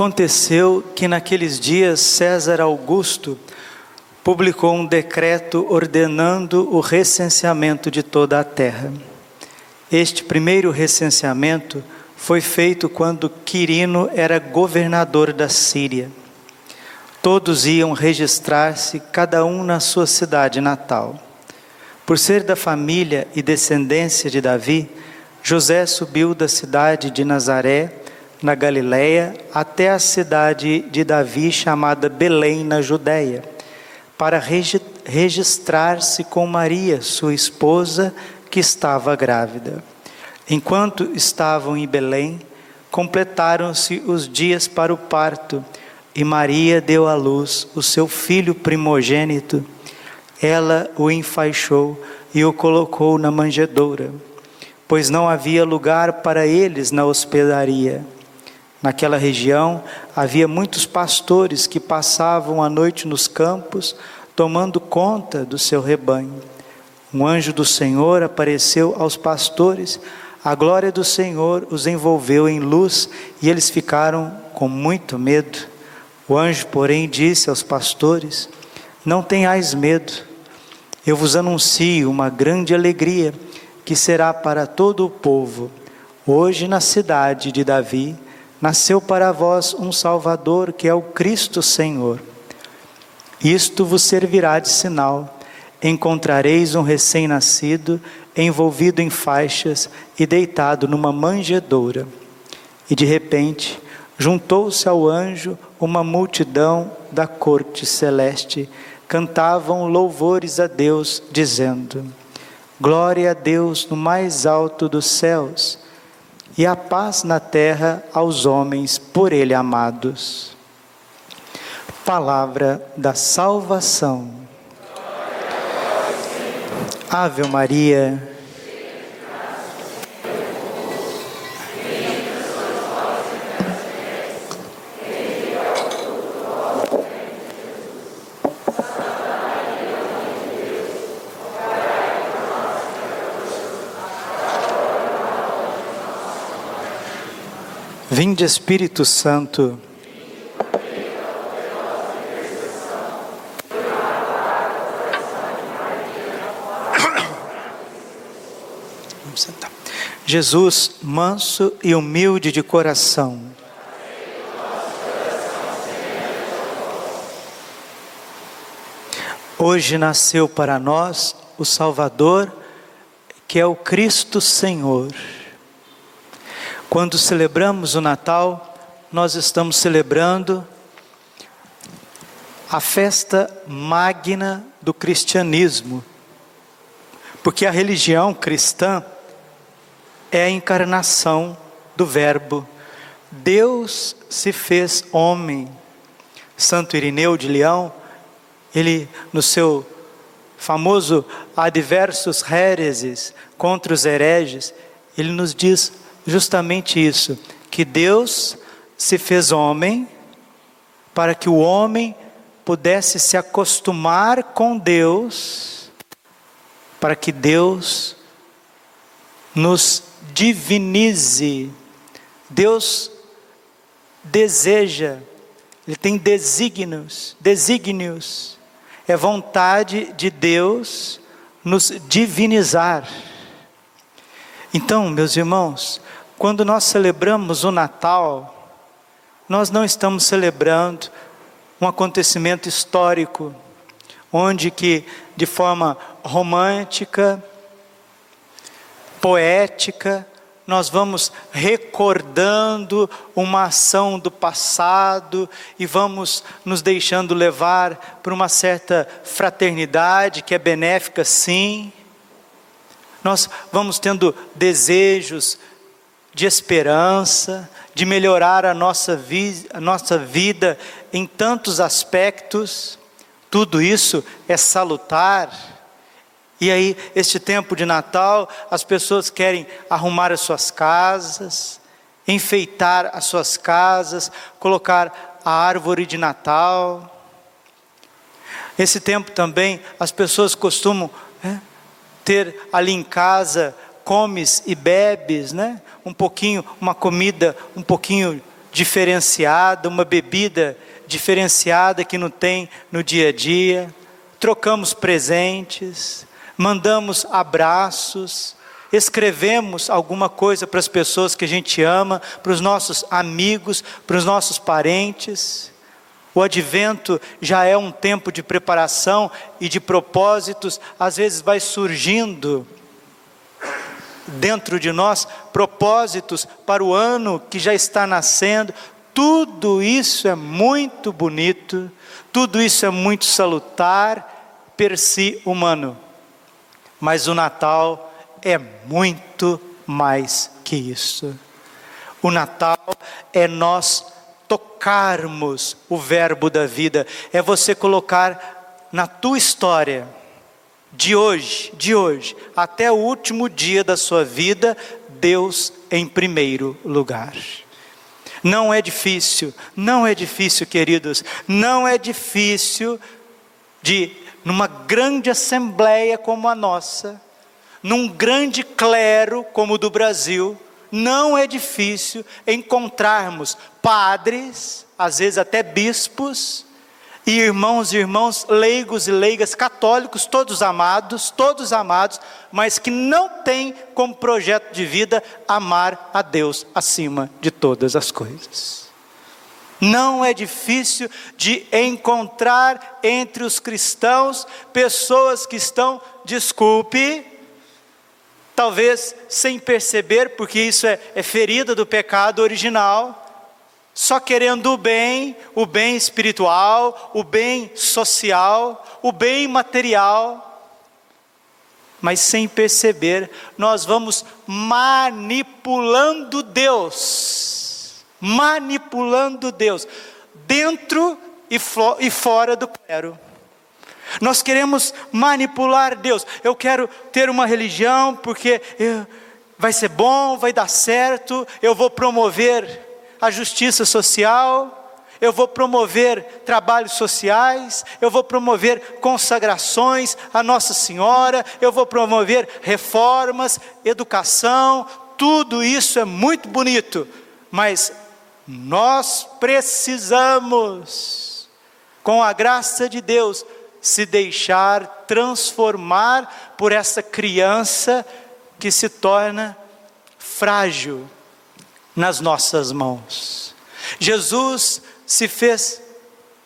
Aconteceu que naqueles dias César Augusto publicou um decreto ordenando o recenseamento de toda a terra. Este primeiro recenseamento foi feito quando Quirino era governador da Síria. Todos iam registrar-se, cada um na sua cidade natal. Por ser da família e descendência de Davi, José subiu da cidade de Nazaré na Galiléia até a cidade de Davi chamada Belém na Judéia, para registrar-se com Maria, sua esposa, que estava grávida. Enquanto estavam em Belém, completaram-se os dias para o parto, e Maria deu à luz o seu filho primogênito. Ela o enfaixou e o colocou na manjedoura, pois não havia lugar para eles na hospedaria. Naquela região havia muitos pastores que passavam a noite nos campos, tomando conta do seu rebanho. Um anjo do Senhor apareceu aos pastores, a glória do Senhor os envolveu em luz e eles ficaram com muito medo. O anjo, porém, disse aos pastores: Não tenhais medo, eu vos anuncio uma grande alegria que será para todo o povo. Hoje, na cidade de Davi, nasceu para vós um Salvador, que é o Cristo Senhor. Isto vos servirá de sinal. Encontrareis um recém-nascido envolvido em faixas e deitado numa manjedoura. E de repente, juntou-se ao anjo uma multidão da corte celeste. Cantavam louvores a Deus, dizendo: Glória a Deus no mais alto dos céus e a paz na terra aos homens por ele amados. Palavra da salvação. Ave Maria. Vinde Espírito Santo. Vamos sentar. Jesus, manso e humilde de coração. Hoje nasceu para nós o Salvador, que é o Cristo Senhor. Quando celebramos o Natal, nós estamos celebrando a festa magna do cristianismo, porque a religião cristã é a encarnação do Verbo. Deus se fez homem. Santo Irineu de Leão, ele no seu famoso Adversos Hereses contra os hereges, ele nos diz justamente isso: que Deus se fez homem para que o homem pudesse se acostumar com Deus, para que Deus nos divinize. Deus deseja, Ele tem desígnios, desígnios, é vontade de Deus nos divinizar. Então, meus irmãos, quando nós celebramos o Natal, nós não estamos celebrando um acontecimento histórico, onde que de forma romântica, poética, nós vamos recordando uma ação do passado e vamos nos deixando levar por uma certa fraternidade que é benéfica, sim, Nós vamos tendo desejos de esperança, de melhorar a nossa, vi a nossa vida em tantos aspectos. Tudo isso é salutar. E aí, este tempo de Natal, as pessoas querem arrumar as suas casas, enfeitar as suas casas, colocar a árvore de Natal. Esse tempo também, as pessoas costumam é, ter ali em casa, comes e bebes, né? Um pouquinho, uma comida um pouquinho diferenciada, uma bebida diferenciada que não tem no dia a dia. Trocamos presentes, mandamos abraços, escrevemos alguma coisa para as pessoas que a gente ama, para os nossos amigos, para os nossos parentes. O advento já é um tempo de preparação e de propósitos, às vezes vai surgindo dentro de nós propósitos para o ano que já está nascendo. Tudo isso é muito bonito, tudo isso é muito salutar per si humano. Mas o Natal é muito mais que isso. O Natal é nós tocarmos o verbo da vida, é você colocar na tua história, de hoje, de hoje, até o último dia da sua vida, Deus em primeiro lugar. Não é difícil, não é difícil, queridos, não é difícil de, numa grande assembleia como a nossa, num grande clero como o do Brasil, não é difícil encontrarmos padres, às vezes até bispos, e irmãos e irmãos leigos e leigas católicos, todos amados, todos amados, mas que não têm como projeto de vida amar a Deus acima de todas as coisas. Não é difícil de encontrar entre os cristãos pessoas que estão, desculpe, talvez sem perceber, porque isso é, é ferida do pecado original, só querendo o bem, o bem espiritual, o bem social, o bem material, mas sem perceber, nós vamos manipulando Deus, manipulando Deus, dentro e, e fora do clero. Nós queremos manipular Deus. Eu quero ter uma religião porque eu, vai ser bom, vai dar certo, eu vou promover a justiça social, eu vou promover trabalhos sociais, eu vou promover consagrações à Nossa Senhora, eu vou promover reformas, educação, tudo isso é muito bonito, mas nós precisamos, com a graça de Deus, se deixar transformar por essa criança que se torna frágil nas nossas mãos. Jesus se fez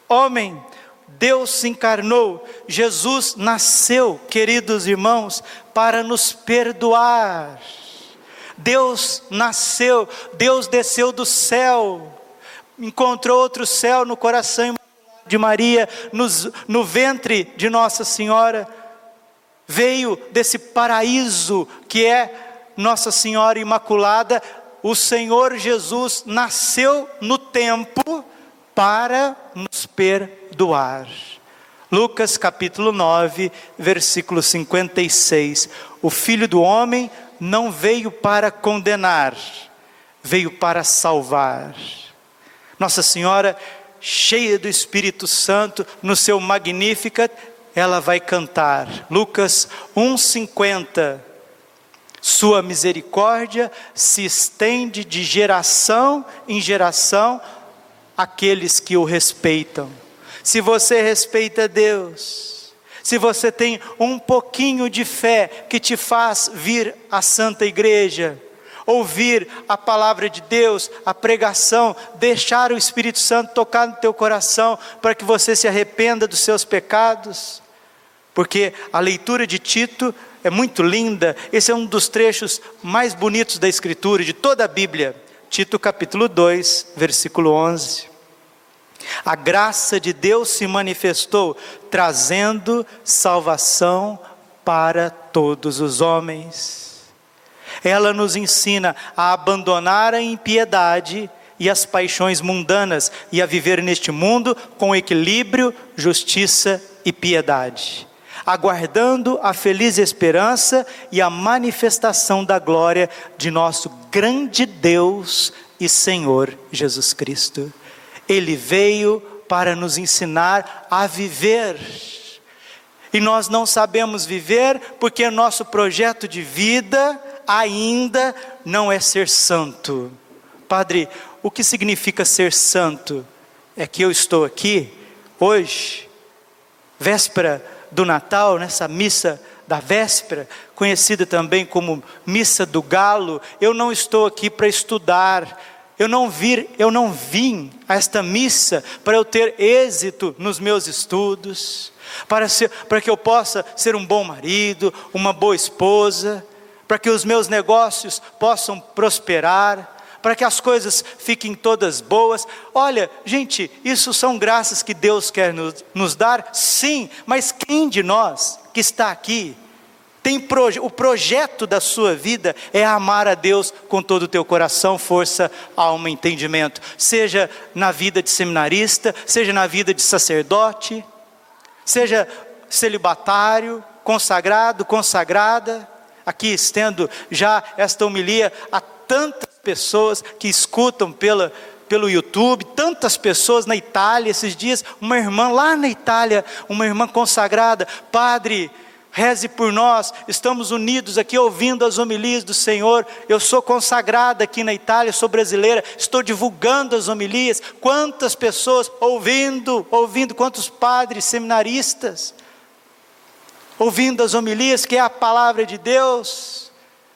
homem, Deus se encarnou, Jesus nasceu, queridos irmãos, para nos perdoar. Deus nasceu, Deus desceu do céu, encontrou outro céu no coração de Maria, no ventre de Nossa Senhora, veio desse paraíso que é Nossa Senhora Imaculada, o Senhor Jesus nasceu no tempo para nos perdoar. Lucas capítulo 9, versículo 56. O filho do homem não veio para condenar, veio para salvar. Nossa Senhora cheia do Espírito Santo, no seu Magnificat, ela vai cantar. Lucas 1:50. Sua misericórdia se estende de geração em geração àqueles que o respeitam. Se você respeita Deus, se você tem um pouquinho de fé que te faz vir à Santa Igreja, ouvir a palavra de Deus, a pregação, deixar o Espírito Santo tocar no teu coração para que você se arrependa dos seus pecados. Porque a leitura de Tito é muito linda, esse é um dos trechos mais bonitos da Escritura, de toda a Bíblia. Tito capítulo 2, versículo 11. A graça de Deus se manifestou, trazendo salvação para todos os homens. Ela nos ensina a abandonar a impiedade e as paixões mundanas e a viver neste mundo com equilíbrio, justiça e piedade, aguardando a feliz esperança e a manifestação da glória de nosso grande Deus e Senhor Jesus Cristo. Ele veio para nos ensinar a viver. E nós não sabemos viver porque nosso projeto de vida ainda não é ser santo. Padre, o que significa ser santo? É que eu estou aqui hoje, véspera do Natal, nessa missa da véspera, conhecida também como missa do galo, eu não estou aqui para estudar, eu não vir, eu não vim a esta missa para eu ter êxito nos meus estudos, para, ser, para que eu possa ser um bom marido, uma boa esposa, para que os meus negócios possam prosperar, para que as coisas fiquem todas boas. Olha, gente, isso são graças que Deus quer nos, nos dar, sim, mas quem de nós que está aqui tem proje o projeto da sua vida é amar a Deus com todo o teu coração, força, alma, entendimento, seja na vida de seminarista, seja na vida de sacerdote, seja celibatário, consagrado, consagrada. Aqui estendo já esta homilia a tantas pessoas que escutam pela pelo YouTube, tantas pessoas na Itália esses dias, uma irmã lá na Itália, uma irmã consagrada, padre, reze por nós, estamos unidos aqui ouvindo as homilias do Senhor. Eu sou consagrada aqui na Itália, sou brasileira, estou divulgando as homilias. Quantas pessoas ouvindo, ouvindo, quantos padres, seminaristas, ouvindo as homilias, que é a palavra de Deus,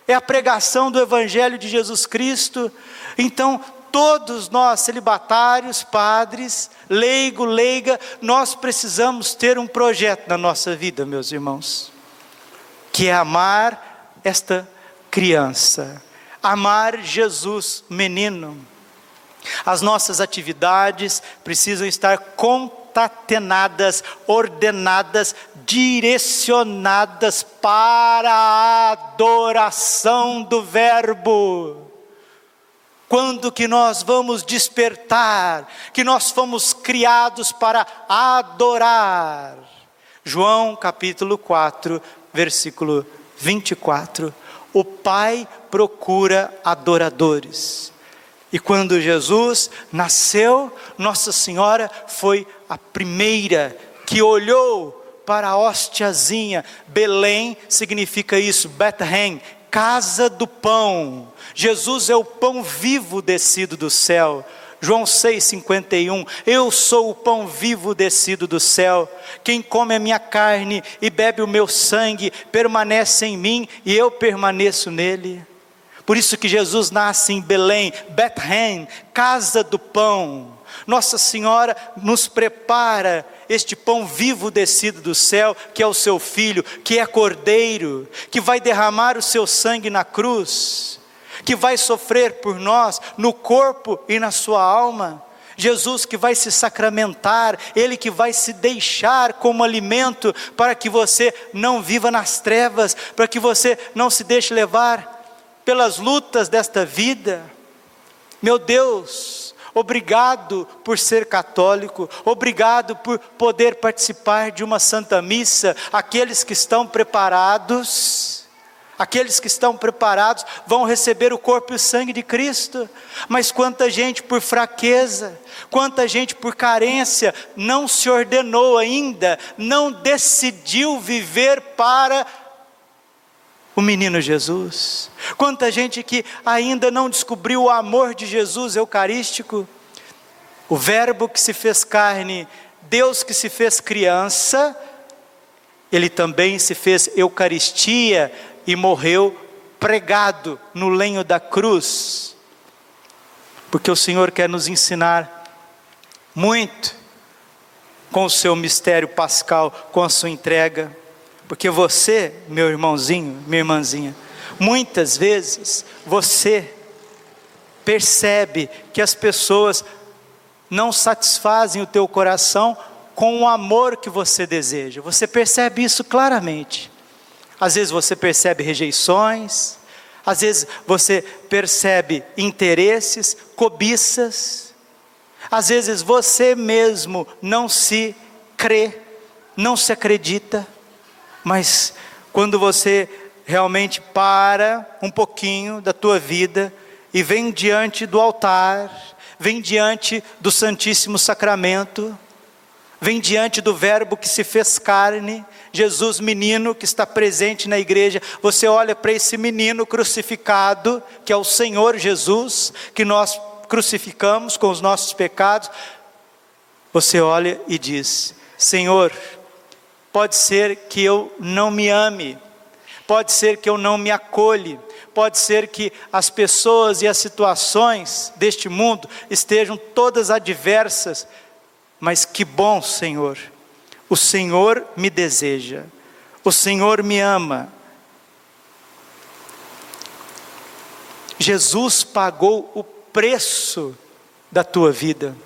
é a pregação do Evangelho de Jesus Cristo. Então, todos nós, celibatários, padres, leigo, leiga, nós precisamos ter um projeto na nossa vida, meus irmãos, que é amar esta criança, amar Jesus, menino. As nossas atividades precisam estar concatenadas, ordenadas, direcionadas para a adoração do Verbo. Quando que nós vamos despertar, que nós fomos criados para adorar. João capítulo 4, versículo 24. O Pai procura adoradores. E quando Jesus nasceu, Nossa Senhora foi a primeira que olhou para a hostiazinha. Belém significa isso, Bethlehem, casa do pão. Jesus é o pão vivo descido do céu. João 6,51: Eu sou o pão vivo descido do céu. Quem come a minha carne e bebe o meu sangue permanece em mim e eu permaneço nele. Por isso que Jesus nasce em Belém, Bethlehem, casa do pão. Nossa Senhora nos prepara este pão vivo descido do céu, que é o seu filho, que é cordeiro, que vai derramar o seu sangue na cruz, que vai sofrer por nós no corpo e na sua alma. Jesus que vai se sacramentar, Ele que vai se deixar como alimento para que você não viva nas trevas, para que você não se deixe levar pelas lutas desta vida. Meu Deus, Obrigado por ser católico, obrigado por poder participar de uma santa missa. Aqueles que estão preparados, aqueles que estão preparados vão receber o corpo e o sangue de Cristo. Mas quanta gente por fraqueza, quanta gente por carência não se ordenou ainda, não decidiu viver para o menino Jesus. Quanta gente que ainda não descobriu o amor de Jesus eucarístico, o Verbo que se fez carne, Deus que se fez criança, ele também se fez Eucaristia e morreu pregado no lenho da cruz, porque o Senhor quer nos ensinar muito com o seu mistério pascal, com a sua entrega. Porque você, meu irmãozinho, minha irmãzinha, muitas vezes você percebe que as pessoas não satisfazem o teu coração com o amor que você deseja. Você percebe isso claramente. Às vezes você percebe rejeições, às vezes você percebe interesses, cobiças, às vezes você mesmo não se crê, não se acredita, mas quando você realmente para um pouquinho da tua vida e vem diante do altar, vem diante do Santíssimo Sacramento, vem diante do Verbo que se fez carne, Jesus menino que está presente na igreja, você olha para esse menino crucificado, que é o Senhor Jesus, que nós crucificamos com os nossos pecados, você olha e diz: Senhor, pode ser que eu não me ame, pode ser que eu não me acolhe, pode ser que as pessoas e as situações deste mundo estejam todas adversas, mas que bom, Senhor, o Senhor me deseja, o Senhor me ama. Jesus pagou o preço da tua vida.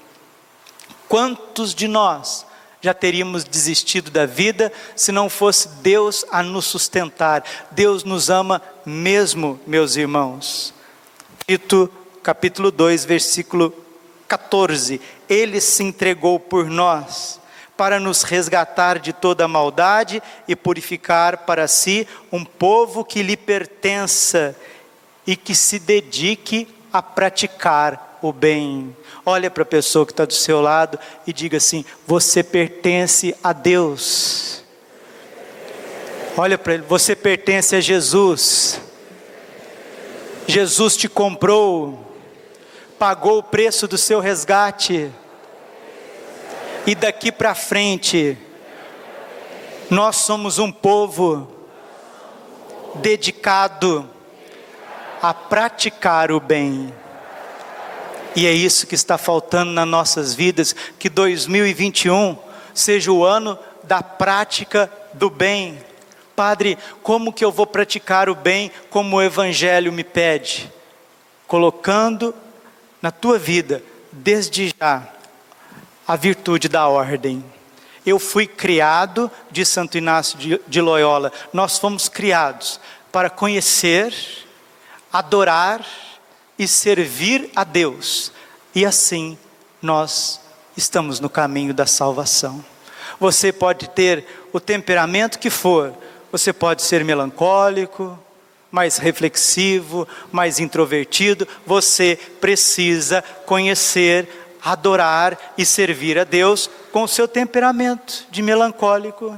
Quantos de nós já teríamos desistido da vida se não fosse Deus a nos sustentar? Deus nos ama mesmo, meus irmãos. Tito, capítulo 2, versículo 14. Ele se entregou por nós para nos resgatar de toda maldade e purificar para si um povo que lhe pertença e que se dedique a praticar o bem. Olha para a pessoa que está do seu lado e diga assim: Você pertence a Deus. Olha para ele: Você pertence a Jesus. Jesus te comprou, pagou o preço do seu resgate. E daqui para frente, nós somos um povo dedicado a praticar o bem. E é isso que está faltando nas nossas vidas, que 2021 seja o ano da prática do bem. Padre, como que eu vou praticar o bem como o Evangelho me pede? Colocando na tua vida, desde já, a virtude da ordem. Eu fui criado, de Santo Inácio de Loyola, nós fomos criados para conhecer, adorar e servir a Deus, e assim nós estamos no caminho da salvação. Você pode ter o temperamento que for, você pode ser melancólico, mais reflexivo, mais introvertido, você precisa conhecer adorar e servir a Deus com o seu temperamento de melancólico.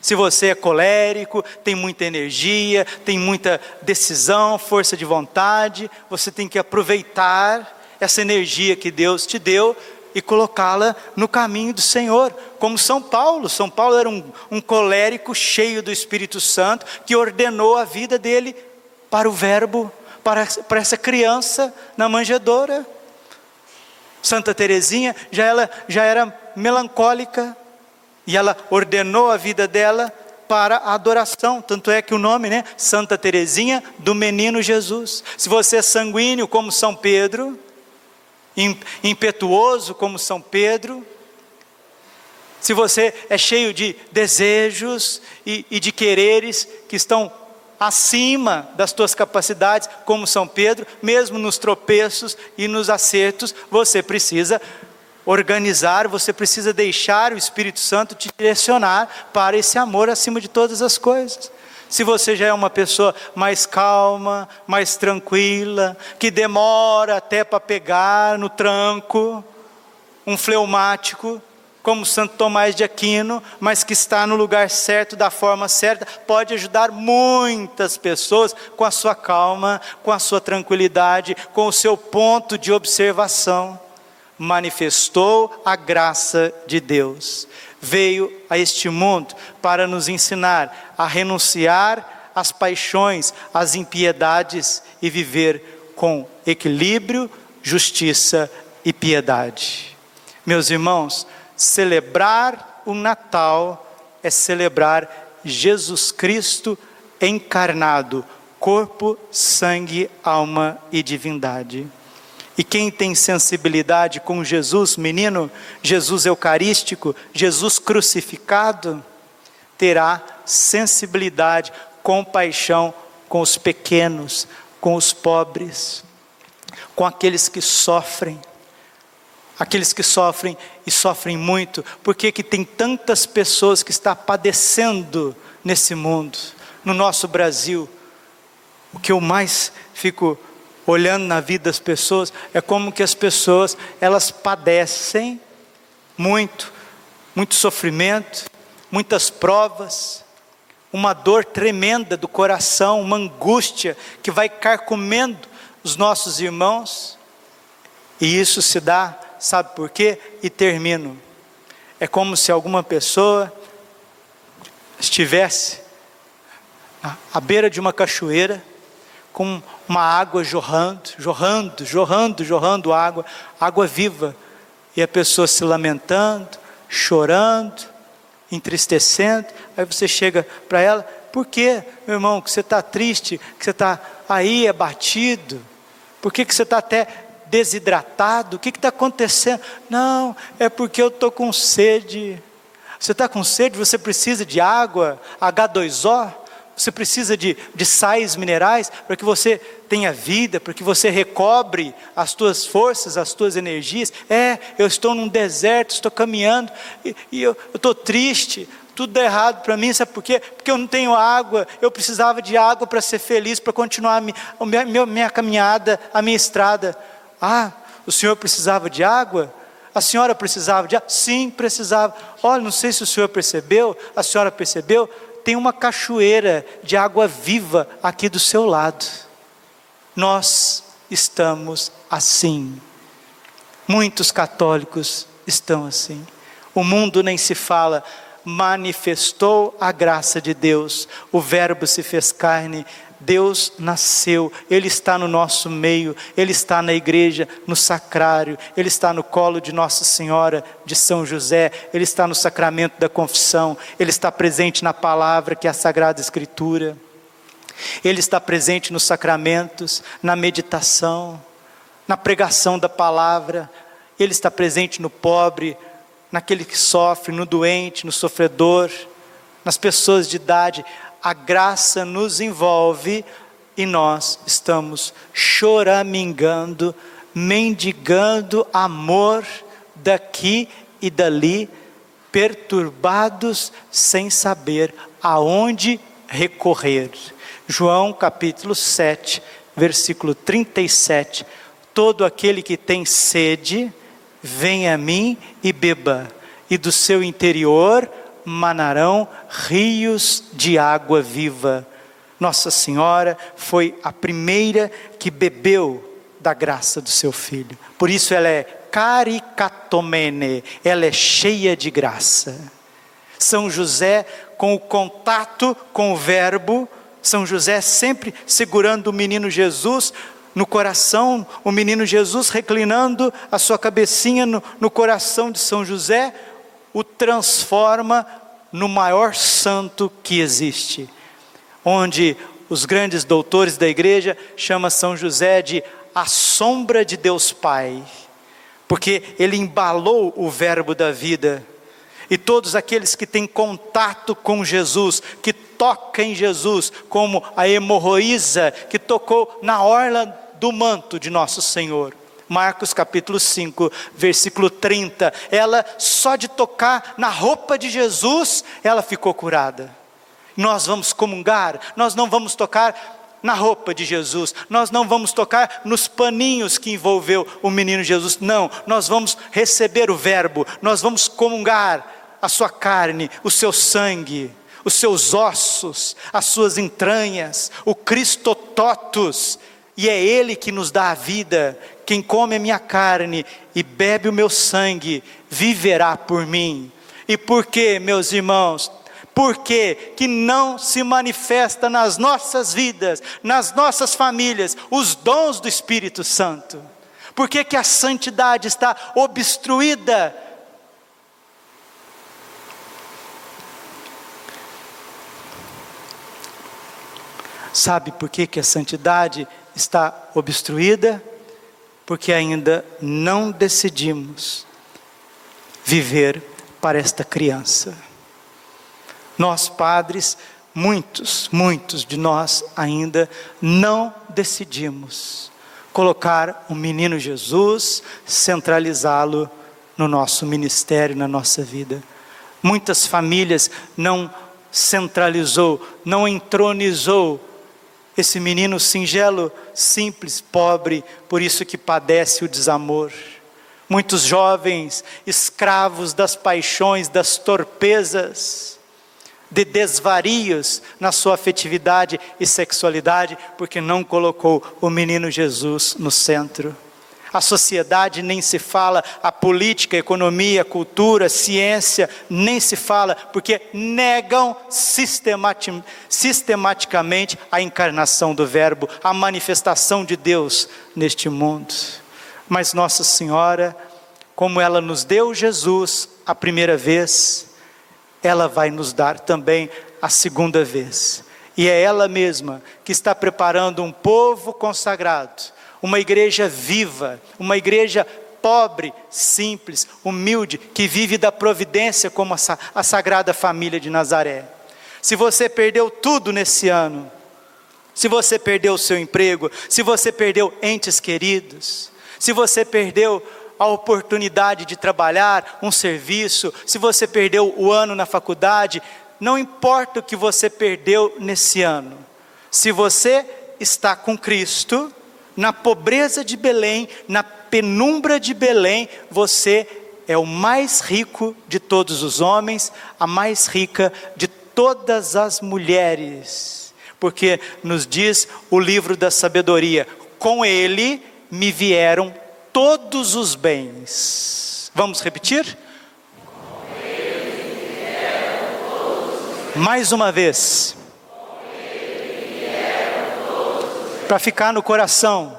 Se você é colérico, tem muita energia, tem muita decisão, força de vontade, você tem que aproveitar essa energia que Deus te deu e colocá-la no caminho do Senhor, como São Paulo. São Paulo era um, um colérico cheio do Espírito Santo que ordenou a vida dele para o Verbo, para, para essa criança na manjedoura. Santa Teresinha já, ela, já era melancólica e ela ordenou a vida dela para a adoração, tanto é que o nome, né, Santa Teresinha do Menino Jesus. Se você é sanguíneo como São Pedro, impetuoso como São Pedro, se você é cheio de desejos e, e de quereres que estão acima das tuas capacidades, como São Pedro, mesmo nos tropeços e nos acertos, você precisa organizar, você precisa deixar o Espírito Santo te direcionar para esse amor acima de todas as coisas. Se você já é uma pessoa mais calma, mais tranquila, que demora até para pegar no tranco, um fleumático, como Santo Tomás de Aquino, mas que está no lugar certo, da forma certa, pode ajudar muitas pessoas com a sua calma, com a sua tranquilidade, com o seu ponto de observação. Manifestou a graça de Deus. Veio a este mundo para nos ensinar a renunciar às paixões, às impiedades e viver com equilíbrio, justiça e piedade. Meus irmãos, Celebrar o Natal é celebrar Jesus Cristo encarnado, corpo, sangue, alma e divindade. E quem tem sensibilidade com Jesus, menino, Jesus Eucarístico, Jesus crucificado, terá sensibilidade compaixão com os pequenos, com os pobres, com aqueles que sofrem. Aqueles que sofrem e sofrem muito, porque que tem tantas pessoas que estão padecendo nesse mundo, no nosso Brasil. O que eu mais fico olhando na vida das pessoas é como que as pessoas elas padecem muito, muito sofrimento, muitas provas, uma dor tremenda do coração, uma angústia que vai carcomendo os nossos irmãos, e isso se dá, sabe por quê? E termino. É como se alguma pessoa estivesse à beira de uma cachoeira, com uma água jorrando, jorrando, jorrando, jorrando água, água viva, e a pessoa se lamentando, chorando, entristecendo, aí você chega para ela, por que, meu irmão, que você está triste, que você está aí abatido, por que, que você está até desidratado, o que está acontecendo? Não, é porque eu estou com sede. Você está com sede, você precisa de água, H2O, você precisa de, de sais minerais para que você tenha vida, para que você recobre as tuas forças, as tuas energias. É, eu estou num deserto, estou caminhando e, e eu estou triste, tudo dá errado para mim, sabe por quê? Porque eu não tenho água, eu precisava de água para ser feliz, para continuar a minha, a minha, minha caminhada, a minha estrada. Ah, o senhor precisava de água? A senhora precisava de água? Sim, precisava. Olha, não sei se o senhor percebeu, a senhora percebeu, tem uma cachoeira de água viva aqui do seu lado. Nós estamos assim. Muitos católicos estão assim. O mundo nem se fala, manifestou a graça de Deus, o Verbo se fez carne, Deus nasceu, Ele está no nosso meio, Ele está na igreja, no sacrário, Ele está no colo de Nossa Senhora de São José, Ele está no sacramento da confissão, Ele está presente na palavra que é a Sagrada Escritura, Ele está presente nos sacramentos, na meditação, na pregação da palavra, Ele está presente no pobre, naquele que sofre, no doente, no sofredor, nas pessoas de idade a graça nos envolve e nós estamos choramingando, mendigando amor daqui e dali, perturbados sem saber aonde recorrer. João capítulo 7, versículo 37. Todo aquele que tem sede, venha a mim e beba, e do seu interior manarão rios de água viva. Nossa Senhora foi a primeira que bebeu da graça do seu filho. Por isso ela é caricatomene, ela é cheia de graça. São José, com o contato com o Verbo, São José sempre segurando o menino Jesus no coração, o menino Jesus reclinando a sua cabecinha no, no coração de São José, o transforma no maior santo que existe, onde os grandes doutores da igreja chamam São José de a sombra de Deus Pai, porque ele embalou o verbo da vida. E todos aqueles que têm contato com Jesus, que tocam em Jesus, como a hemorroísa que tocou na orla do manto de nosso Senhor. Marcos capítulo 5, versículo 30. Ela, só de tocar na roupa de Jesus, ela ficou curada. Nós vamos comungar, nós não vamos tocar na roupa de Jesus, nós não vamos tocar nos paninhos que envolveu o menino Jesus, não, nós vamos receber o Verbo, nós vamos comungar a sua carne, o seu sangue, os seus ossos, as suas entranhas, o Cristo totus, e é Ele que nos dá a vida, quem come a minha carne e bebe o meu sangue, viverá por mim. E por que, meus irmãos? Porque que não se manifesta nas nossas vidas, nas nossas famílias, os dons do Espírito Santo? Por que, que a santidade está obstruída? Sabe por que, que a santidade está obstruída? porque ainda não decidimos viver para esta criança. Nós, padres, muitos, muitos de nós ainda não decidimos colocar o menino Jesus, centralizá-lo no nosso ministério, na nossa vida. Muitas famílias não centralizou, não entronizou esse menino singelo, simples, pobre, por isso que padece o desamor. Muitos jovens, escravos das paixões, das torpezas, de desvarios na sua afetividade e sexualidade, porque não colocou o menino Jesus no centro. A sociedade nem se fala, a política, a economia, a cultura, a ciência, nem se fala, porque negam sistematic, sistematicamente a encarnação do Verbo, a manifestação de Deus neste mundo. Mas Nossa Senhora, como ela nos deu Jesus a primeira vez, ela vai nos dar também a segunda vez. E é ela mesma que está preparando um povo consagrado uma igreja viva, uma igreja pobre, simples, humilde, que vive da providência como a, Sagrada Família de Nazaré. Se você perdeu tudo nesse ano, se você perdeu o seu emprego, se você perdeu entes queridos, se você perdeu a oportunidade de trabalhar, um serviço, se você perdeu o ano na faculdade, não importa o que você perdeu nesse ano, se você está com Cristo, na pobreza de Belém, na penumbra de Belém, você é o mais rico de todos os homens, a mais rica de todas as mulheres. Porque nos diz o livro da sabedoria: com ele me vieram todos os bens. Vamos repetir? Mais uma vez. Para ficar no coração.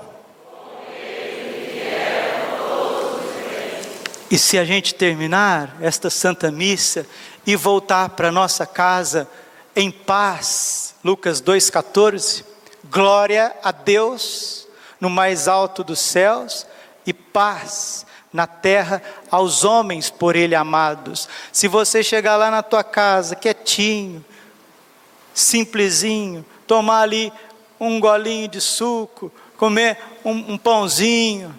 E se a gente terminar esta Santa Missa e voltar para nossa casa em paz, Lucas 2,14, glória a Deus no mais alto dos céus e paz na terra aos homens por Ele amados. Se você chegar lá na tua casa, quietinho, simplesinho, tomar ali um golinho de suco, comer um, um pãozinho,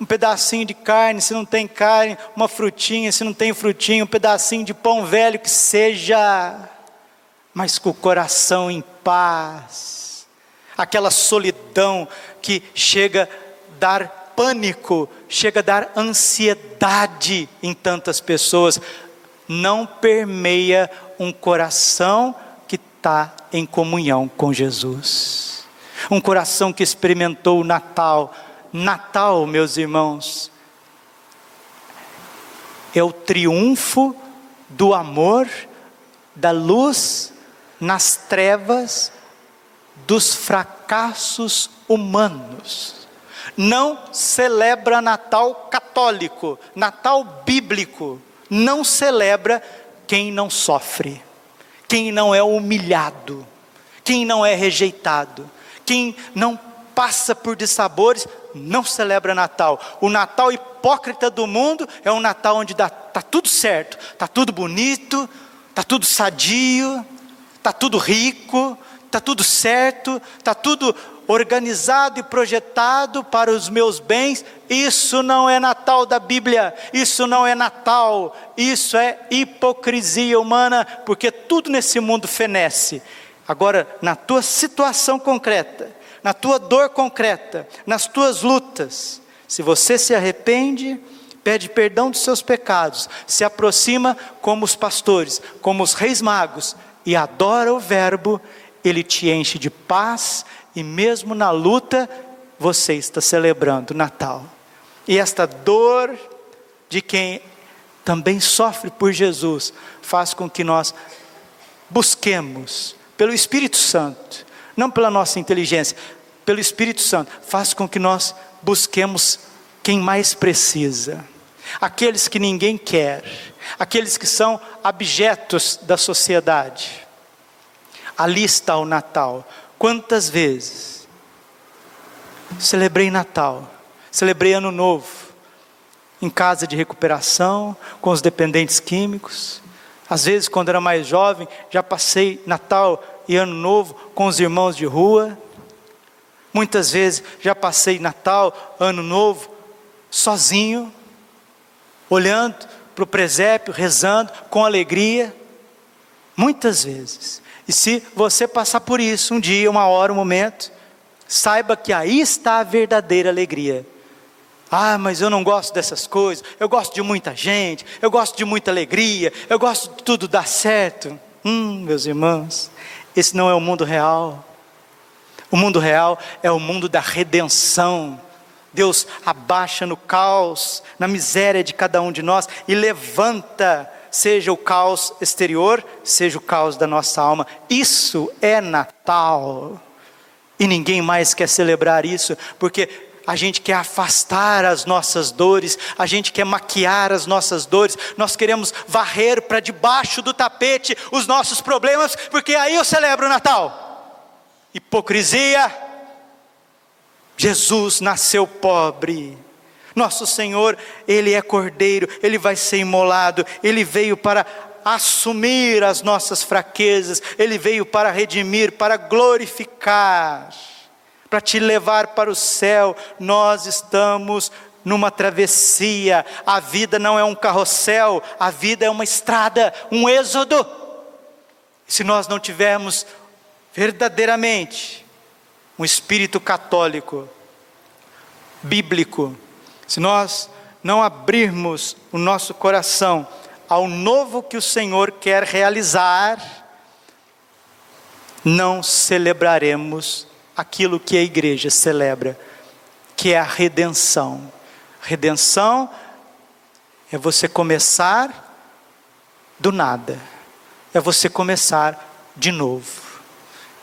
um pedacinho de carne, se não tem carne, uma frutinha, se não tem frutinha, um pedacinho de pão velho que seja, mas com o coração em paz. Aquela solidão que chega a dar pânico, chega a dar ansiedade em tantas pessoas, não permeia um coração está em comunhão com Jesus. Um coração que experimentou o Natal. Natal, meus irmãos, é o triunfo do amor, da luz nas trevas dos fracassos humanos. Não celebra Natal católico, Natal bíblico. Não celebra quem não sofre quem não é humilhado, quem não é rejeitado, quem não passa por dissabores, não celebra Natal. O Natal hipócrita do mundo é um Natal onde está tudo certo, está tudo bonito, está tudo sadio, está tudo rico, está tudo certo, está tudo organizado e projetado para os meus bens, isso não é Natal da Bíblia, isso não é Natal, isso é hipocrisia humana, porque tudo nesse mundo fenece. Agora, na tua situação concreta, na tua dor concreta, nas tuas lutas, se você se arrepende, pede perdão dos seus pecados, se aproxima como os pastores, como os reis magos e adora o Verbo, ele te enche de paz e mesmo na luta, você está celebrando Natal. E esta dor de quem também sofre por Jesus faz com que nós busquemos pelo Espírito Santo, não pela nossa inteligência, pelo Espírito Santo, faz com que nós busquemos quem mais precisa, aqueles que ninguém quer, aqueles que são abjetos da sociedade. Ali está o Natal, Quantas vezes celebrei Natal, celebrei Ano Novo, em casa de recuperação, com os dependentes químicos, Às vezes, quando era mais jovem, já passei Natal e Ano Novo com os irmãos de rua. Muitas vezes já passei Natal, Ano Novo, sozinho, olhando para o presépio, rezando com alegria. Muitas vezes. E se você passar por isso um dia, uma hora, um momento, saiba que aí está a verdadeira alegria. Ah, mas eu não gosto dessas coisas. Eu gosto de muita gente. Eu gosto de muita alegria. Eu gosto de tudo dar certo. Hum, meus irmãos, esse não é o mundo real. O mundo real é o mundo da redenção. Deus abaixa no caos, na miséria de cada um de nós e levanta, seja o caos exterior, seja o caos da nossa alma. Isso é Natal. E ninguém mais quer celebrar isso, porque a gente quer afastar as nossas dores, a gente quer maquiar as nossas dores, nós queremos varrer para debaixo do tapete os nossos problemas, porque aí eu celebro o Natal. Hipocrisia. Jesus nasceu pobre. Nosso Senhor, Ele é cordeiro, Ele vai ser imolado, Ele veio para assumir as nossas fraquezas, Ele veio para redimir, para glorificar para te levar para o céu. Nós estamos numa travessia. A vida não é um carrossel, a vida é uma estrada, um êxodo. Se nós não tivermos verdadeiramente um espírito católico, bíblico, se nós não abrirmos o nosso coração ao novo que o Senhor quer realizar, não celebraremos aquilo que a igreja celebra, que é a redenção. Redenção é você começar do nada, é você começar de novo,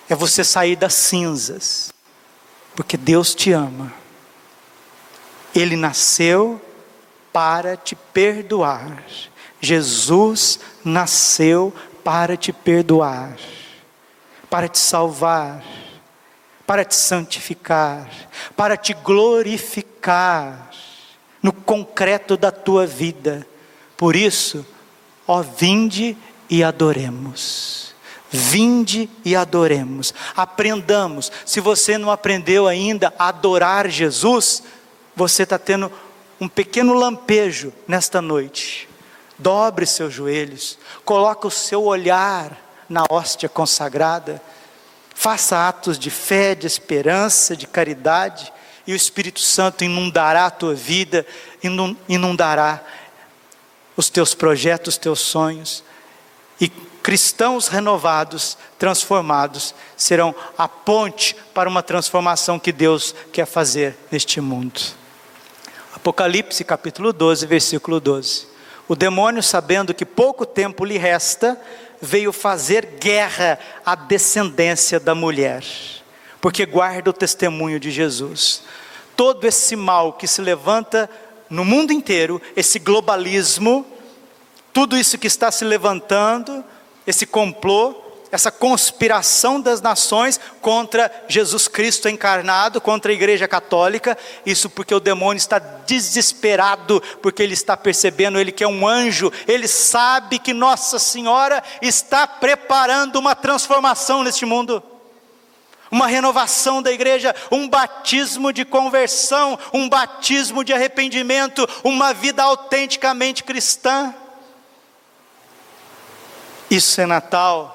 é você sair das cinzas, porque Deus te ama, Ele nasceu para te perdoar, Jesus nasceu para te perdoar, para te salvar para te santificar, para te glorificar no concreto da tua vida. Por isso, ó, vinde e adoremos. Vinde e adoremos. Aprendamos. Se você não aprendeu ainda a adorar Jesus, você está tendo um pequeno lampejo nesta noite. Dobre seus joelhos, coloque o seu olhar na hóstia consagrada Faça atos de fé, de esperança, de caridade, e o Espírito Santo inundará a tua vida, inundará os teus projetos, os teus sonhos. E cristãos renovados, transformados, serão a ponte para uma transformação que Deus quer fazer neste mundo. Apocalipse capítulo 12, versículo 12. O demônio, sabendo que pouco tempo lhe resta, veio fazer guerra à descendência da mulher, porque guarda o testemunho de Jesus. Todo esse mal que se levanta no mundo inteiro, esse globalismo, tudo isso que está se levantando, esse complô, essa conspiração das nações contra Jesus Cristo encarnado, contra a Igreja Católica, isso porque o demônio está desesperado, porque ele está percebendo, ele que é um anjo, ele sabe que Nossa Senhora está preparando uma transformação neste mundo. Uma renovação da igreja, um batismo de conversão, um batismo de arrependimento, uma vida autenticamente cristã. Isso é Natal,